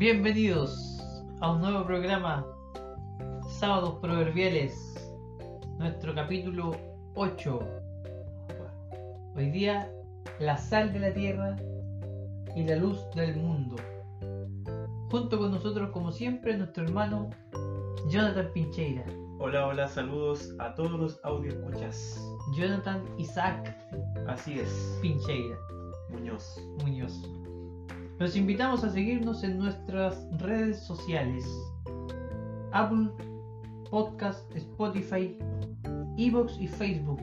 Bienvenidos a un nuevo programa Sábados Proverbiales, nuestro capítulo 8. Hoy día, la sal de la tierra y la luz del mundo. Junto con nosotros, como siempre, nuestro hermano Jonathan Pincheira. Hola, hola, saludos a todos los audio escuchas. Jonathan Isaac Así es, Pincheira Muñoz. Muñoz. Los invitamos a seguirnos en nuestras redes sociales. Apple Podcast, Spotify, Evox y Facebook.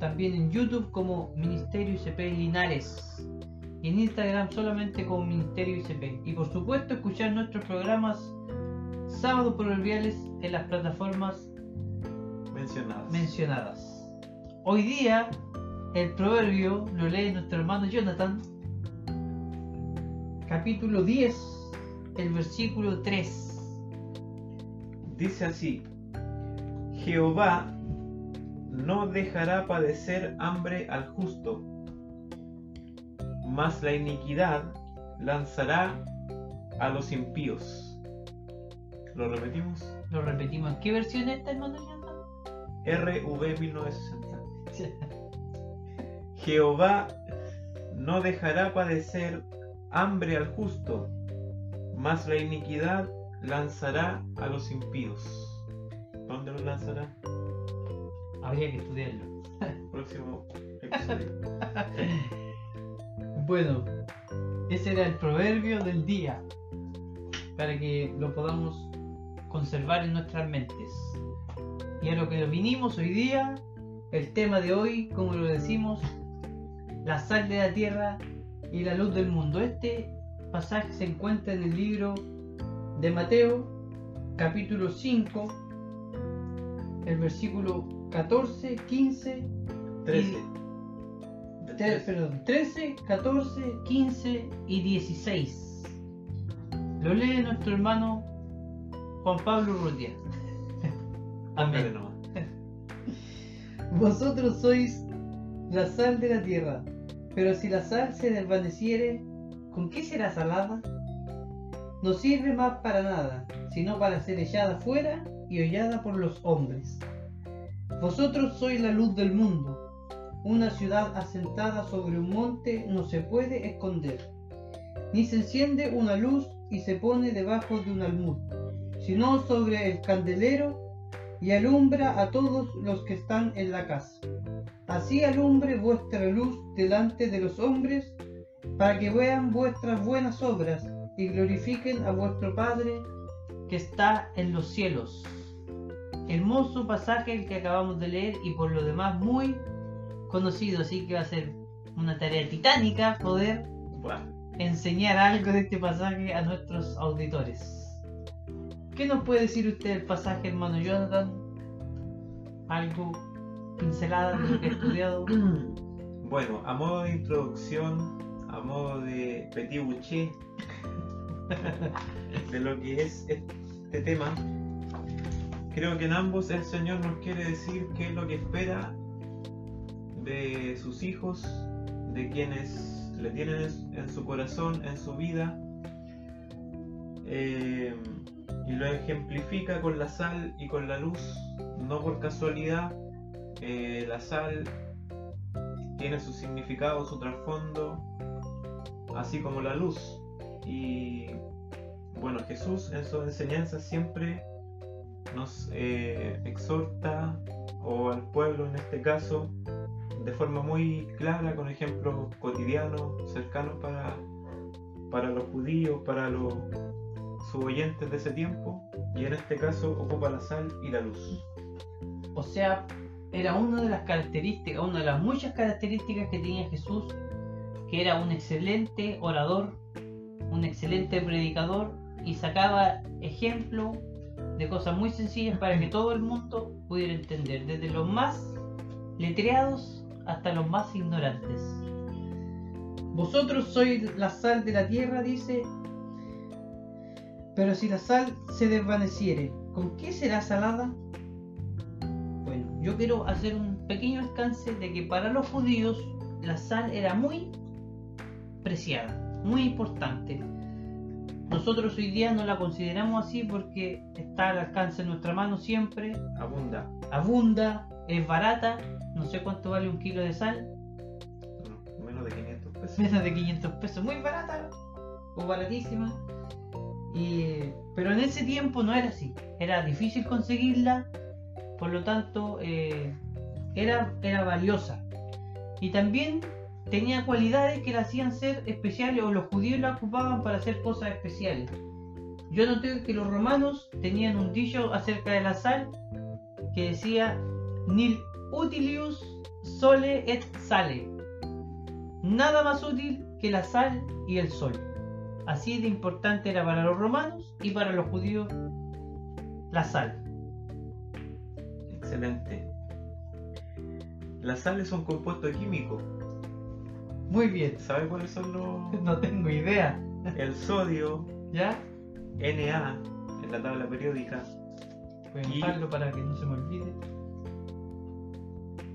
También en YouTube como Ministerio ICP Linares. Y en Instagram solamente como Ministerio ICP. Y por supuesto escuchar nuestros programas sábados proverbiales en las plataformas Mencionadas. mencionadas. Hoy día el proverbio lo lee nuestro hermano Jonathan, capítulo 10, el versículo 3. Dice así: Jehová no dejará padecer hambre al justo, mas la iniquidad lanzará a los impíos. ¿Lo repetimos? Lo repetimos. ¿En qué versión está, hermano? RV 1960. Jehová no dejará padecer hambre al justo, mas la iniquidad lanzará a los impíos. ¿Dónde los lanzará? Habría que estudiarlo. Próximo episodio. Bueno, ese era el proverbio del día. Para que lo podamos conservar en nuestras mentes. Y a lo que vinimos hoy día, el tema de hoy, como lo decimos, la sal de la tierra y la luz del mundo. Este pasaje se encuentra en el libro de Mateo, capítulo 5, el versículo 14, 15 13. Tre- Del 13. perdón, 13, 14, 15 y 16. Lo lee nuestro hermano Juan Pablo Rutia. Póngale Amén. Vosotros sois la sal de la tierra, pero si la sal se desvaneciere, ¿con qué será salada? No sirve más para nada, sino para ser echada fuera y hollada por los hombres. Vosotros sois la luz del mundo. Una ciudad asentada sobre un monte no se puede esconder, ni se enciende una luz y se pone debajo de un almud, sino sobre el candelero y alumbra a todos los que están en la casa. Así alumbre vuestra luz delante de los hombres, para que vean vuestras buenas obras y glorifiquen a vuestro Padre que está en los cielos. Hermoso pasaje el que acabamos de leer y por lo demás muy conocido, así que va a ser una tarea titánica poder enseñar algo de este pasaje a nuestros auditores. ¿Qué nos puede decir usted del pasaje, hermano Jonathan? ¿Algo pincelada de lo que ha estudiado? Bueno, a modo de introducción, a modo de petit bouché de lo que es este tema, creo que en ambos el Señor nos quiere decir qué es lo que espera de sus hijos, de quienes le tienen en su corazón, en su vida, eh, y lo ejemplifica con la sal y con la luz, no por casualidad. Eh, la sal tiene su significado, su trasfondo, así como la luz. Y bueno, Jesús en sus enseñanzas siempre nos eh, exhorta, o al pueblo en este caso, de forma muy clara, con ejemplos cotidianos, cercanos para, para los judíos, para los sus oyentes de ese tiempo, y en este caso ocupa la sal y la luz. O sea, era una de las características, una de las muchas características que tenía Jesús, que era un excelente orador, un excelente predicador y sacaba ejemplo de cosas muy sencillas para que todo el mundo pudiera entender, desde los más letreados hasta los más ignorantes. Vosotros sois la sal de la tierra, dice, pero si la sal se desvaneciere, ¿con qué será salada? Yo quiero hacer un pequeño alcance de que para los judíos la sal era muy preciada, muy importante. nosotros hoy día no la consideramos así porque está al alcance de nuestra mano siempre, Abunda. abunda, es barata, no sé cuánto vale un kilo de sal, No, menos de 500 pesos. menos de 500 pesos, muy barata o baratísima. Y, pero en ese tiempo no era así, era difícil conseguirla, por lo tanto eh, era, era valiosa. Y también tenía cualidades que la hacían ser especiales o los judíos la ocupaban para hacer cosas especiales. Yo noté que los romanos tenían un dicho acerca de la sal que decía nil utilius sole et sale. Nada más útil que la sal y el sol. Así de importante era para los romanos y para los judíos la sal. Excelente. Las sales son compuestos químicos. Muy bien. ¿Sabe cuáles son los? No tengo idea. El sodio, ¿Ya? Na, en la tabla periódica, Voy a Y- anotarlo para que no se me olvide.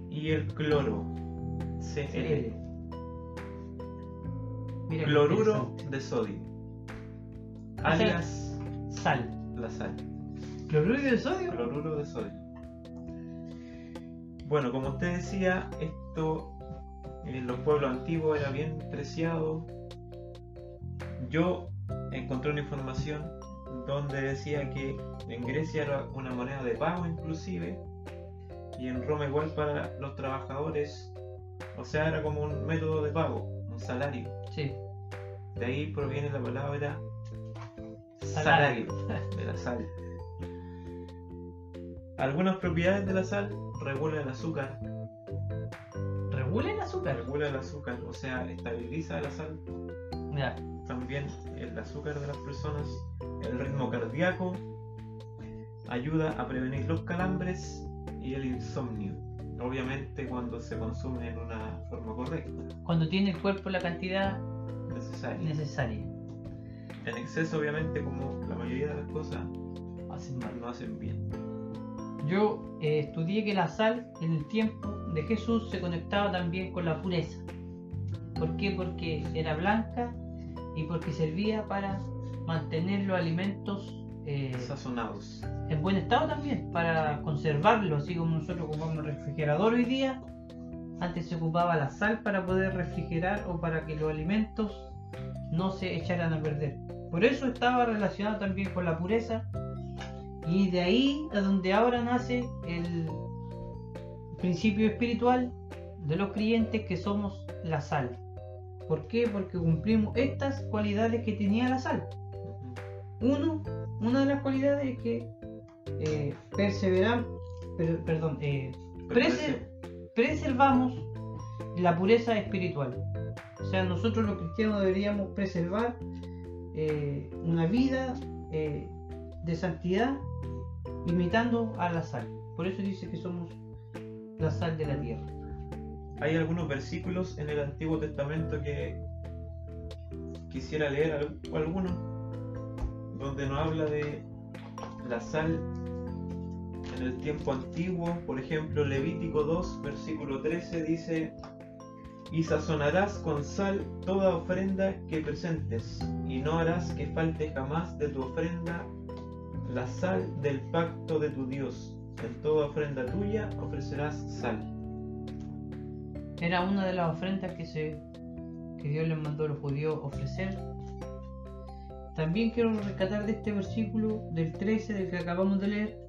y el cloro, Cl. Mira Cloruro de sodio. Alias Sal. la sal. ¿Cloruro de sodio? Cloruro de sodio. Bueno, como usted decía, esto en los pueblos antiguos era bien preciado. Yo encontré una información donde decía que en Grecia era una moneda de pago inclusive y en Roma igual para los trabajadores. O sea, era como un método de pago, un salario. Sí. De ahí proviene la palabra Salario. de la sal. Algunas propiedades de la sal regula el azúcar, ¿Regula el azúcar? regula el azúcar, o sea, estabiliza la sal, Ya. también el azúcar de las personas, el ritmo cardíaco, ayuda a prevenir los calambres y el insomnio. Obviamente cuando se consume en una forma correcta, Cuando tiene el cuerpo la cantidad necesaria. necesaria. En exceso, obviamente, como la mayoría de las cosas, Hacen mal. no hacen bien. Yo eh, estudié que la sal en el tiempo de Jesús se conectaba también con la pureza. ¿Por qué? Porque era blanca y porque servía para mantener los alimentos eh, Sazonados. en buen estado también, para conservarlos, así como nosotros ocupamos el refrigerador hoy día. Antes se ocupaba la sal para poder refrigerar o para que los alimentos no se echaran a perder. Por eso estaba relacionado también con la pureza y de ahí a donde ahora nace el principio espiritual de los creyentes que somos la sal. ¿Por qué? Porque cumplimos estas cualidades que tenía la sal. Uno, una de las cualidades es que eh, perseveran- per- perdón, eh, prese- preservamos la pureza espiritual. O sea, nosotros los cristianos deberíamos preservar eh, una vida eh, de santidad imitando a la sal. Por eso dice que somos la sal de la tierra. Hay algunos versículos en el Antiguo Testamento que quisiera leer al- algunos, donde nos habla de la sal en el tiempo antiguo. Por ejemplo, Levítico 2, versículo 13 dice, y sazonarás con sal toda ofrenda que presentes, y no harás que falte jamás de tu ofrenda la sal del pacto de tu Dios. En toda ofrenda tuya ofrecerás sal. Era una de las ofrendas que, se, que Dios les mandó a los judíos ofrecer. También quiero rescatar de este versículo del 13 del que acabamos de leer.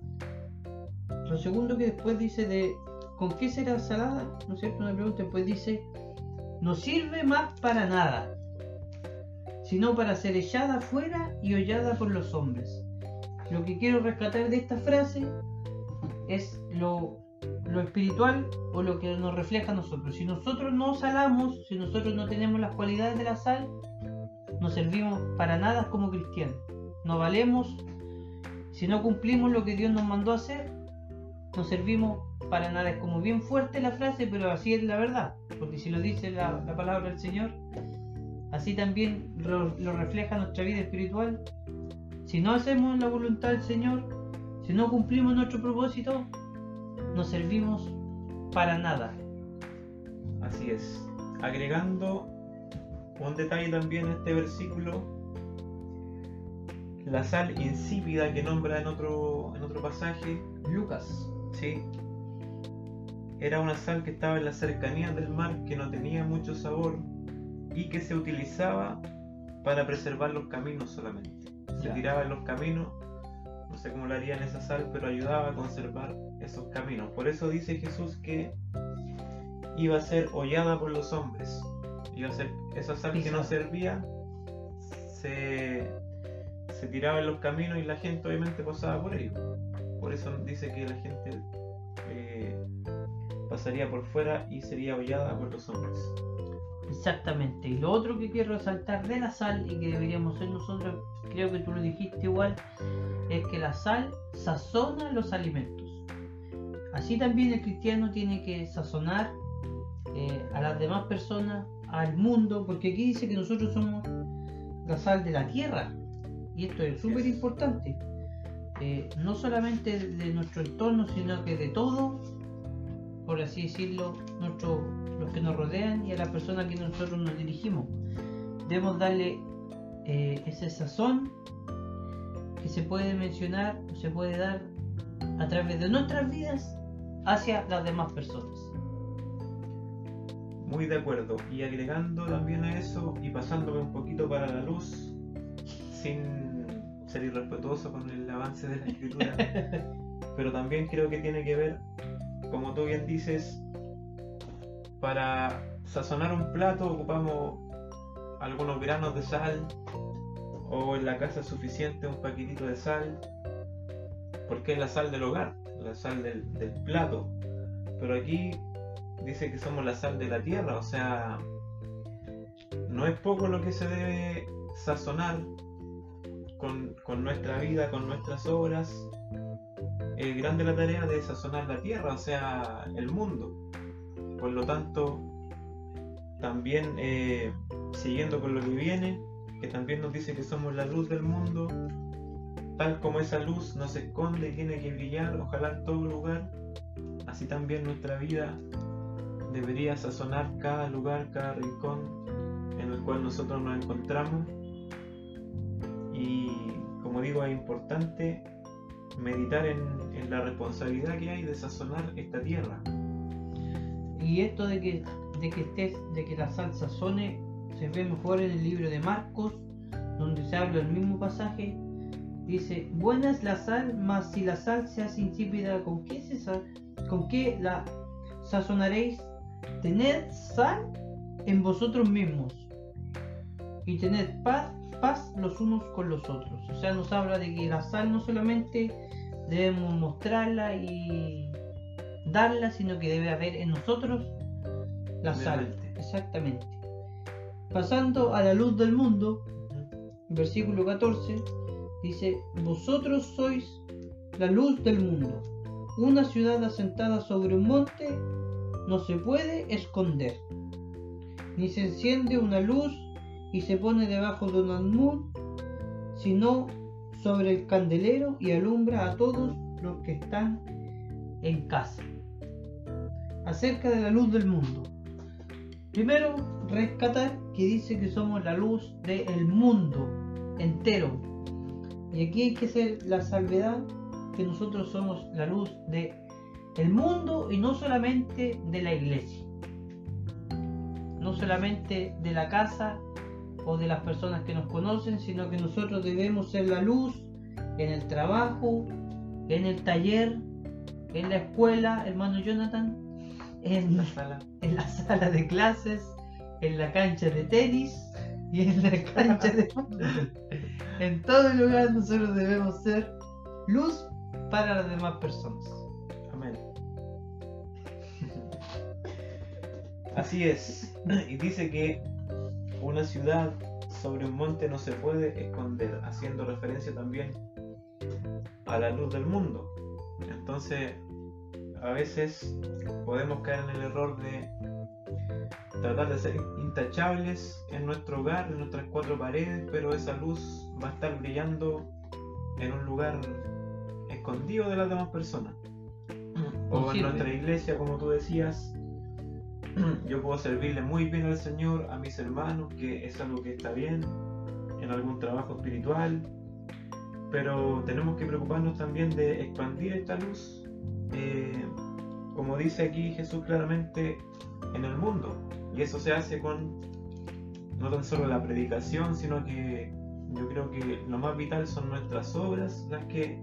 Lo segundo que después dice de ¿con qué será salada? ¿No es cierto? Una pregunta después dice no sirve más para nada, sino para ser echada fuera y hollada por los hombres. Lo que quiero rescatar de esta frase es lo lo espiritual o lo que nos refleja a nosotros. Si nosotros no salamos, si nosotros no tenemos las cualidades de la sal, no servimos para nada como cristianos. No valemos, si no cumplimos lo que Dios nos mandó hacer, no servimos para nada. Es como bien fuerte la frase, pero así es la verdad. Porque si lo dice la, la palabra del Señor, así también lo refleja nuestra vida espiritual. Si no hacemos la voluntad del Señor, si no cumplimos nuestro propósito, no servimos para nada. Así es. Agregando un detalle también a este versículo, la sal insípida que nombra en otro, en otro pasaje, Lucas, ¿sí? Era una sal que estaba en las cercanías del mar, que no tenía mucho sabor y que se utilizaba para preservar los caminos solamente. Se Ya. tiraba en los caminos, no sé cómo lo harían esa sal, pero ayudaba a conservar esos caminos. Por eso dice Jesús que iba a ser hollada por los hombres. Iba a ser esa sal que no servía, se, se tiraba en los caminos y la gente obviamente pasaba por ellos. Por eso dice que la gente eh, pasaría por fuera y sería hollada por los hombres. Exactamente. Y lo otro que quiero resaltar de la sal y que deberíamos ser nosotros, creo que tú lo dijiste igual, es que la sal sazona los alimentos. Así también el cristiano tiene que sazonar eh, a las demás personas, al mundo, porque aquí dice que nosotros somos la sal de la tierra. Y esto es súper importante. Eh, no solamente de nuestro entorno, sino que de todo, por así decirlo, nuestro, los que nos rodean y a las personas que nosotros nos dirigimos. Debemos darle eh, ese sazón que se puede mencionar, o se puede dar a través de nuestras vidas hacia las demás personas. Muy de acuerdo. Y agregando también a eso y pasándome un poquito para la luz, sin ser irrespetuoso con el avance de la escritura, pero también creo que tiene que ver, como tú bien dices, para sazonar un plato ocupamos algunos granos de sal o en la casa suficiente un paquetito de sal, porque es la sal del hogar, la sal del, plato. Pero aquí dice que somos la sal de la tierra, o sea, no es poco lo que se debe sazonar con nuestra vida, con nuestras obras. Es grande la tarea de sazonar la tierra, o sea, el mundo. Por lo tanto, también eh, siguiendo con lo que viene, que también nos dice que somos la luz del mundo, tal como esa luz nos esconde y tiene que brillar, ojalá en todo lugar, así también nuestra vida debería sazonar cada lugar, cada rincón en el cual nosotros nos encontramos. Y como digo, es importante meditar en, en la responsabilidad que hay de sazonar esta tierra. Y esto de que, de que estés, de que la sal sazone, se ve mejor en el libro de Marcos, donde se habla el mismo pasaje. Dice, buena es la sal, mas si la sal se hace insípida, ¿con qué, se sa- ¿con qué la sazonaréis? Tened sal en vosotros mismos y tened paz, paz los unos con los otros. O sea, nos habla de que la sal no solamente debemos mostrarla y darla, sino que debe haber en nosotros la sal. Exactamente. Pasando a la luz del mundo, versículo 14, dice, vosotros sois la luz del mundo. Una ciudad asentada sobre un monte no se puede esconder. Ni se enciende una luz y se pone debajo de un almud, sino sobre el candelero y alumbra a todos los que están en casa. Acerca de la luz del mundo. Primero, rescatar que dice que somos la luz del mundo entero. Y aquí hay que hacer la salvedad que nosotros somos la luz de el mundo y no solamente de la iglesia. No solamente de la casa o de las personas que nos conocen, sino que nosotros debemos ser la luz en el trabajo, en el taller, en la escuela, hermano Jonathan, en, La sala. en la sala de clases, en la cancha de tenis y en la cancha de. En todo lugar nosotros debemos ser luz para las demás personas. Amén. Así es. Y dice que una ciudad sobre un monte no se puede esconder, haciendo referencia también a la luz del mundo. Entonces, a veces podemos caer en el error de tratar de ser intachables en nuestro hogar, en nuestras cuatro paredes, pero esa luz va a estar brillando en un lugar escondido de las demás personas. O en nuestra iglesia, como tú decías, yo puedo servirle muy bien al Señor, a mis hermanos, que es algo que está bien, en algún trabajo espiritual, pero tenemos que preocuparnos también de expandir esta luz, eh, como dice aquí Jesús claramente, en el mundo. Y eso se hace con no tan solo la predicación, sino que yo creo que lo más vital son nuestras obras, las que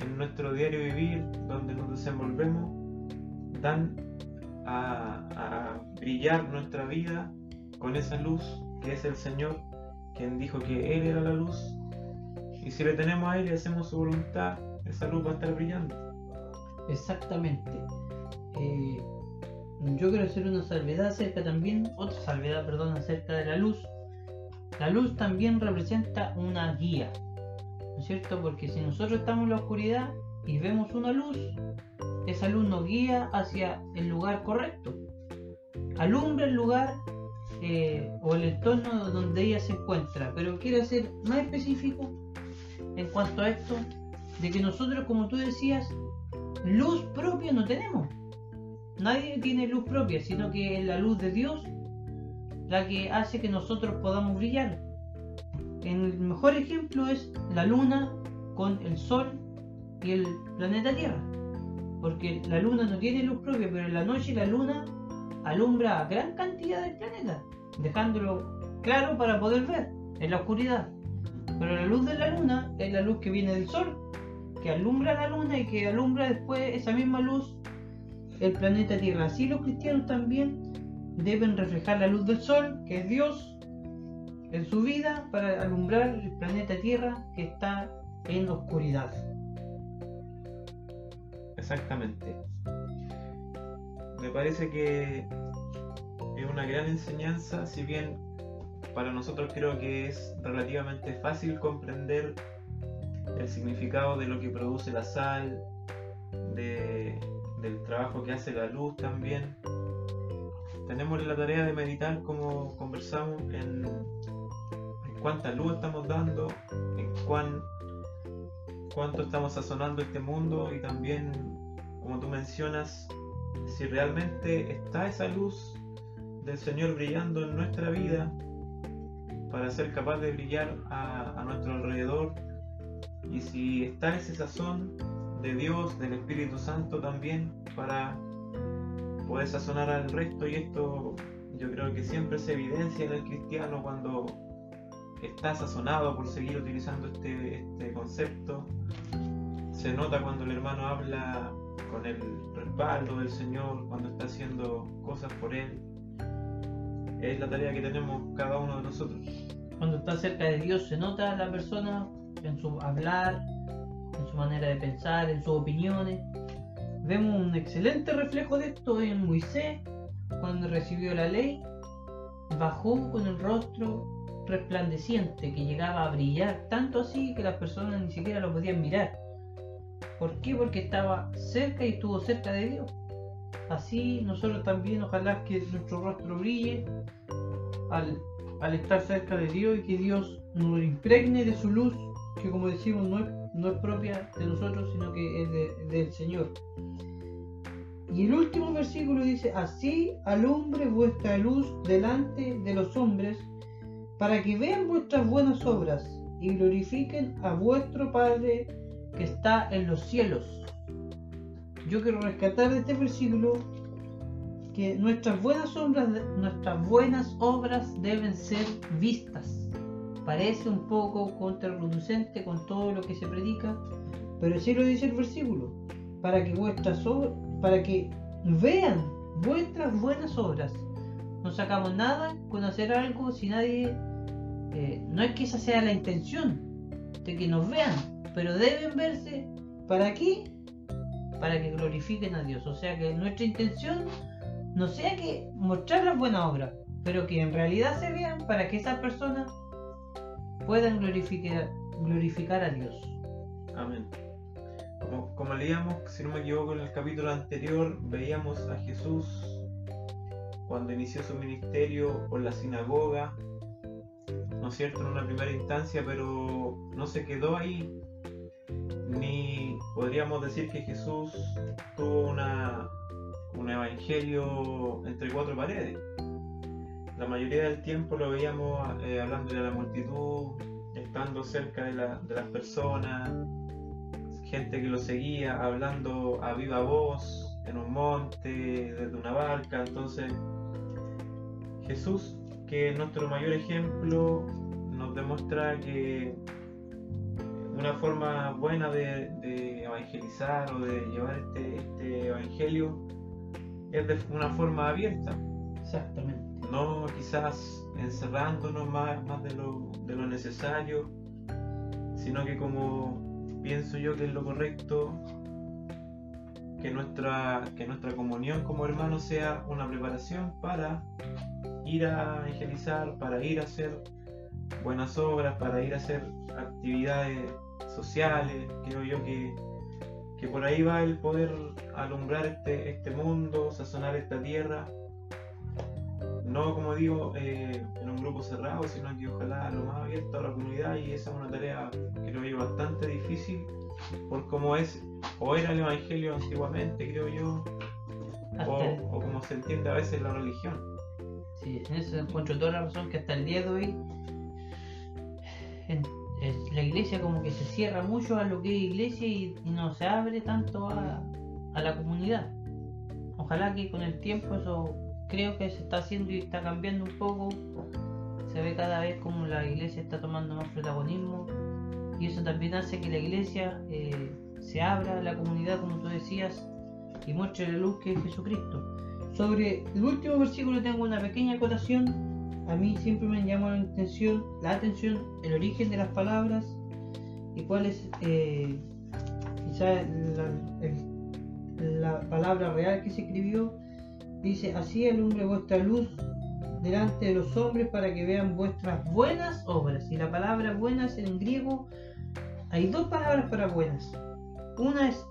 en nuestro diario vivir, donde nos desenvolvemos, dan a, brillar nuestra vida con esa luz que es el Señor, quien dijo que Él era la luz. Y si le tenemos a Él y hacemos su voluntad, esa luz va a estar brillando. Exactamente. Eh, yo quiero hacer una salvedad acerca también, otra salvedad, perdón, acerca de la luz. La luz también representa una guía, ¿no es cierto? Porque si nosotros estamos en la oscuridad y vemos una luz, esa luz nos guía hacia el lugar correcto. Alumbra el lugar eh, o el entorno donde ella se encuentra. Pero quiero ser más específico en cuanto a esto, de que nosotros, como tú decías, luz propia no tenemos. Nadie tiene luz propia, sino que es la luz de Dios la que hace que nosotros podamos brillar. El mejor ejemplo es la luna con el sol y el planeta Tierra. Porque la luna no tiene luz propia, pero en la noche la luna alumbra a gran cantidad del planeta, dejándolo claro para poder ver en la oscuridad. Pero la luz de la luna es la luz que viene del sol, que alumbra la luna y que alumbra después esa misma luz el planeta Tierra. Así los cristianos también deben reflejar la luz del sol, que es Dios, en su vida para alumbrar el planeta Tierra que está en oscuridad. Exactamente. Me parece que es una gran enseñanza, si bien para nosotros creo que es relativamente fácil comprender el significado de lo que produce la sal, del trabajo que hace la luz también. Tenemos la tarea de meditar como conversamos en, cuánta luz estamos dando, en cuán, cuánto estamos sazonando este mundo y también, como tú mencionas, si realmente está esa luz del Señor brillando en nuestra vida para ser capaz de brillar a, nuestro alrededor. Y si está ese sazón de Dios, del Espíritu Santo también para poder sazonar al resto y esto yo creo que siempre se evidencia en el cristiano cuando está sazonado por seguir utilizando este, este concepto. Se nota cuando el hermano habla con el respaldo del Señor, cuando está haciendo cosas por Él. Es la tarea que tenemos cada uno de nosotros. Cuando está cerca de Dios se nota la persona en su hablar, en su manera de pensar, en sus opiniones. Vemos un excelente reflejo de esto en Moisés, cuando recibió la ley, bajó con el rostro resplandeciente que llegaba a brillar, tanto así que las personas ni siquiera lo podían mirar. ¿Por qué? Porque estaba cerca y estuvo cerca de Dios. Así nosotros también, ojalá que nuestro rostro brille al, estar cerca de Dios y que Dios nos impregne de su luz, que como decimos no es propia de nosotros, sino que es del Señor. Y el último versículo dice, así alumbre vuestra luz delante de los hombres, para que vean vuestras buenas obras y glorifiquen a vuestro Padre que está en los cielos. Yo quiero rescatar de este versículo que nuestras buenas obras, nuestras buenas obras deben ser vistas parece un poco contraproducente con todo lo que se predica, pero sí lo dice el versículo, para que vuestras para que vean vuestras buenas obras. No sacamos nada con hacer algo si nadie, eh, no es que esa sea la intención de que nos vean, pero deben verse para aquí, para que glorifiquen a Dios. O sea que nuestra intención no sea que mostrar las buenas obras, pero que en realidad se vean para que esa persona puedan glorificar, glorificar a Dios. Amén. Como, como leíamos, si no me equivoco, en el capítulo anterior, veíamos a Jesús cuando inició su ministerio por la sinagoga, ¿no es cierto?, en una primera instancia, pero no se quedó ahí, ni podríamos decir que Jesús tuvo una, un evangelio entre cuatro paredes la mayoría del tiempo lo veíamos eh, hablando de la multitud, estando cerca de, la- de las personas, gente que lo seguía, hablando a viva voz, en un monte, desde una barca. Entonces, Jesús, que es nuestro mayor ejemplo, nos demuestra que una forma buena de, de evangelizar o de llevar este, este evangelio es de una forma abierta, Exactamente. no quizás encerrándonos más, más de, lo, de lo necesario, sino que como pienso yo que es lo correcto, que nuestra, que nuestra comunión como hermanos sea una preparación para ir a evangelizar, para ir a hacer buenas obras, para ir a hacer actividades sociales. Creo yo que, que por ahí va el poder alumbrar este, este mundo, sazonar esta tierra. No, como digo, eh, en un grupo cerrado, sino que ojalá lo más abierto a la comunidad y esa es una tarea, creo yo, bastante difícil por cómo es o era el Evangelio antiguamente, creo yo, o, o como se entiende a veces la religión. Sí, en eso encuentro toda la razón que hasta el día de hoy en- la iglesia como que se cierra mucho a lo que es iglesia y, y no se abre tanto a, a la comunidad. Ojalá que con el tiempo eso creo que se está haciendo y está cambiando un poco. Se ve cada vez como la iglesia está tomando más protagonismo y eso también hace que la iglesia eh, se abra a la comunidad como tú decías y muestre la luz que es Jesucristo. Sobre el último versículo tengo una pequeña acotación. A mí siempre me llamó la atención, la atención el origen de las palabras y cuál es eh, quizá la, la palabra real que se escribió. Dice, así alumbre vuestra luz delante de los hombres para que vean vuestras buenas obras. Y la palabra buenas en griego, hay dos palabras para buenas. Una es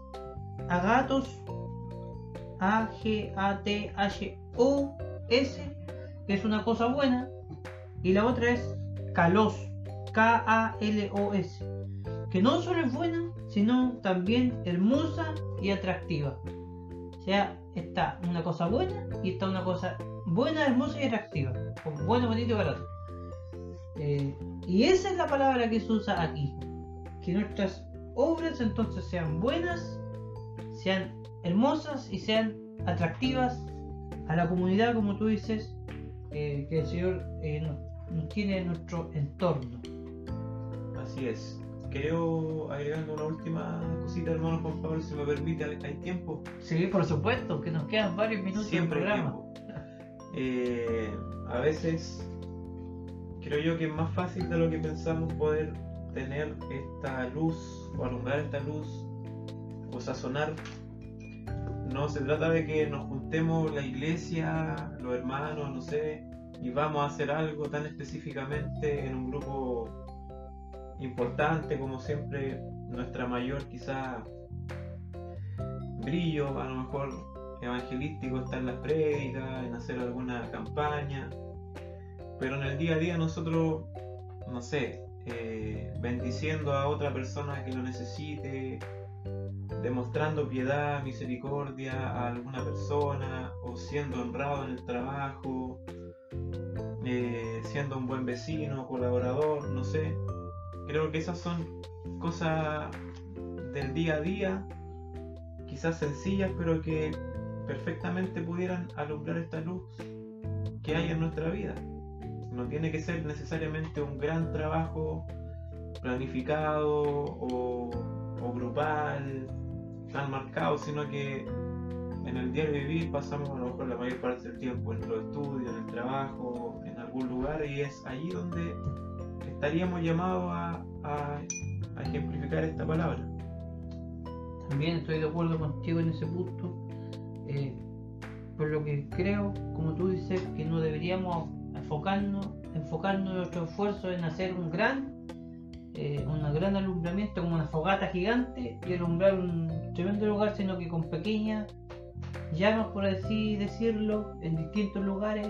agatos, A-G-A-T-H-O-S, que es una cosa buena, y la otra es kalos, K-A-L-O-S, que no solo es buena, sino también hermosa y atractiva. O sea, está una cosa buena y está una cosa buena, hermosa y atractiva. Bueno, bonito y barato. Eh, y esa es la palabra que se usa aquí. Que nuestras obras entonces sean buenas, sean hermosas y sean atractivas a la comunidad, como tú dices, eh, que el Señor eh, nos, tiene en nuestro entorno. Así es. Creo, agregando una última cosita, hermano Juan Pablo, si me permite, ¿hay tiempo? Sí, por supuesto, que nos quedan varios minutos Siempre programa. Eh, a veces creo yo que es más fácil de lo que pensamos poder tener esta luz o alumbrar esta luz o sazonar. No se trata de que nos juntemos la iglesia, los hermanos, no sé, y vamos a hacer algo tan específicamente en un grupo importante como siempre nuestra mayor quizá brillo, a lo mejor evangelístico está en las prédicas, en hacer alguna campaña, pero en el día a día nosotros, no sé, eh, bendiciendo a otra persona que lo necesite, demostrando piedad, misericordia a alguna persona, o siendo honrado en el trabajo, eh, siendo un buen vecino, colaborador, no sé. Creo que esas son cosas del día a día, quizás sencillas, pero que perfectamente pudieran alumbrar esta luz que hay en nuestra vida. No tiene que ser necesariamente un gran trabajo planificado o, o grupal, tan marcado, sino que en el diario vivir pasamos a lo mejor la mayor parte del tiempo en los estudios, en el trabajo, en algún lugar y es allí donde estaríamos llamados a, a- ejemplificar esta palabra. También estoy de acuerdo contigo en ese punto. eh, por lo que creo, como tú dices, que no deberíamos enfocarnos, enfocarnos nuestro esfuerzo en hacer un gran, eh, un gran alumbramiento como una fogata gigante y alumbrar un tremendo lugar, sino que con pequeñas llamas, por así decirlo, en distintos lugares,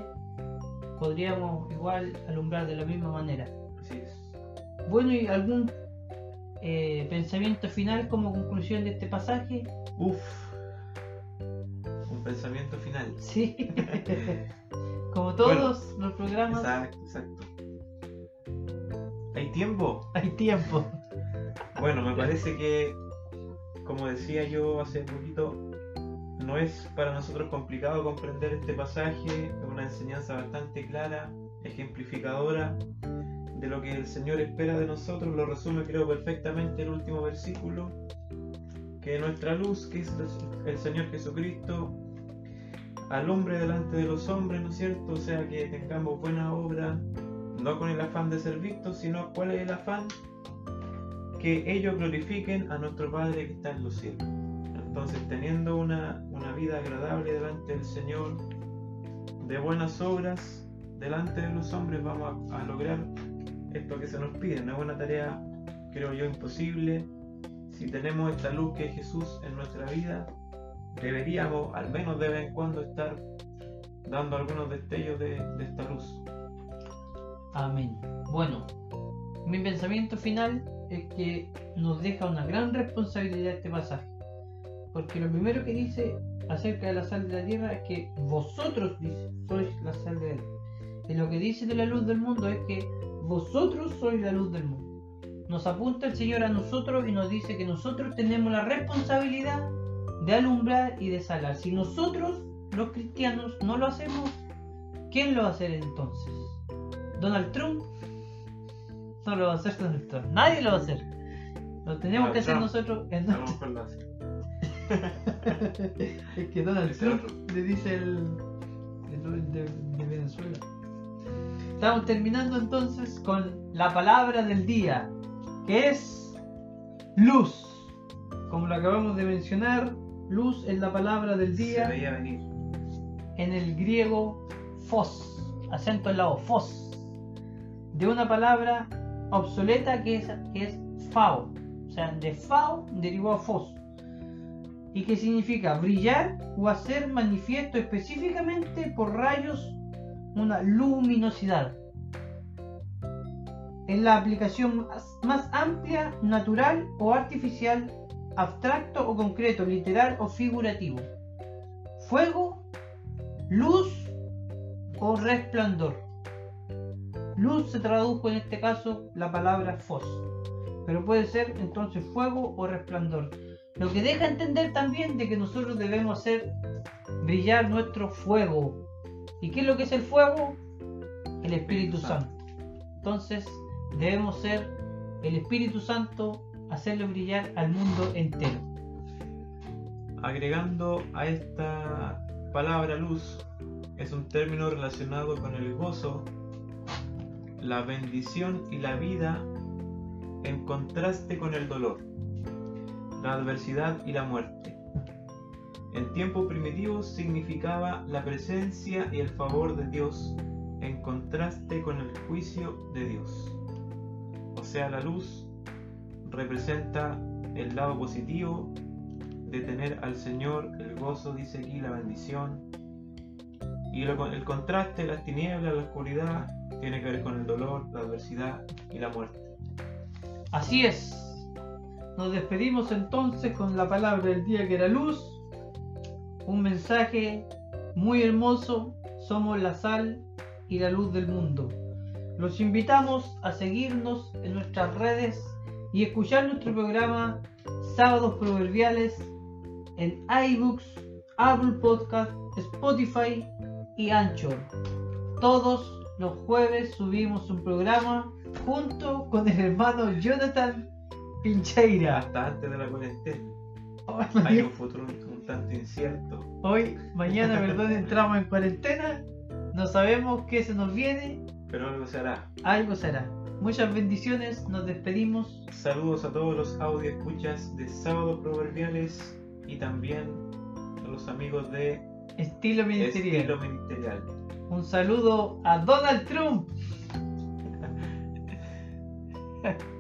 podríamos igual alumbrar de la misma manera. Así es. Bueno, ¿y algún eh, pensamiento final como conclusión de este pasaje? Uf. Un pensamiento final. Sí. como todos los programas. Exacto, exacto. ¿Hay tiempo? Hay tiempo. Bueno, me parece que, como decía yo hace poquito, no es para nosotros complicado comprender este pasaje, es una enseñanza bastante clara, ejemplificadora de lo que el Señor espera de nosotros, lo resume creo perfectamente el último versículo, que nuestra luz, que es el Señor Jesucristo, alumbre delante de los hombres, ¿no es cierto? O sea, que tengamos buena obra, no con el afán de ser vistos, sino cuál es el afán, que ellos glorifiquen a nuestro Padre que está en los cielos. Entonces, teniendo una, una vida agradable delante del Señor, de buenas obras, delante de los hombres, vamos a, a lograr esto que se nos pide. No es una tarea, creo yo, imposible. Si tenemos esta luz que es Jesús en nuestra vida, deberíamos, al menos de vez en cuando, estar dando algunos destellos de, de esta luz. Amén. Bueno, mi pensamiento final es que nos deja una gran responsabilidad este pasaje. Porque lo primero que dice acerca de la sal de la tierra es que vosotros dice, sois la sal de la tierra. Y lo que dice de la luz del mundo es que vosotros sois la luz del mundo. Nos apunta el Señor a nosotros y nos dice que nosotros tenemos la responsabilidad de alumbrar y de salar. Si nosotros, los cristianos, no lo hacemos, ¿quién lo va a hacer entonces? ¿Donald Trump? No lo va a hacer Donald Trump. Nadie lo va a hacer. Lo tenemos Donald que hacer Trump. nosotros es que Donald Trump le dice el, el de, de Venezuela. Estamos terminando entonces con la palabra del día, que es luz. Como lo acabamos de mencionar, luz es la palabra del Se día veía venir. en el griego fos, acento en la O, fos, de una palabra obsoleta que es, que es fao, o sea, de fao derivó a fos, y que significa brillar o hacer manifiesto específicamente por rayos una luminosidad. Es la aplicación más, más amplia, natural o artificial, abstracto o concreto, literal o figurativo. Fuego, luz o resplandor. Luz se tradujo en este caso la palabra fos, pero puede ser entonces fuego o resplandor. Lo que deja entender también de que nosotros debemos hacer brillar nuestro fuego. ¿Y qué es lo que es el fuego? El Espíritu Espíritu Santo. Entonces debemos ser el Espíritu Santo, hacerlo brillar al mundo entero. Agregando a esta palabra luz, es un término relacionado con el gozo, la bendición y la vida en contraste con el dolor, la adversidad y la muerte. En tiempos primitivos significaba la presencia y el favor de Dios en contraste con el juicio de Dios. O sea, la luz representa el lado positivo de tener al Señor, el gozo, dice aquí, la bendición. Y el contraste, las tinieblas, la oscuridad, tiene que ver con el dolor, la adversidad y la muerte. Así es. Nos despedimos entonces con la palabra del día que era luz. Un mensaje muy hermoso. Somos la sal y la luz del mundo. Los invitamos a seguirnos en nuestras redes y escuchar nuestro programa Sábados Proverbiales en iBooks, Apple Podcast, Spotify y Anchor. Todos los jueves subimos un programa junto con el hermano Jonathan Pincheira. Hasta antes de la cuarentena. Hoy, Hay un futuro un, tanto incierto. hoy, mañana, perdón, entramos en cuarentena. No sabemos qué se nos viene. Pero algo se hará. Algo será. Muchas bendiciones. Nos despedimos. Saludos a todos los audio escuchas de Sábados Proverbiales y también a los amigos de Estilo ministerial. Estilo Ministerial. Un saludo a Donald Trump.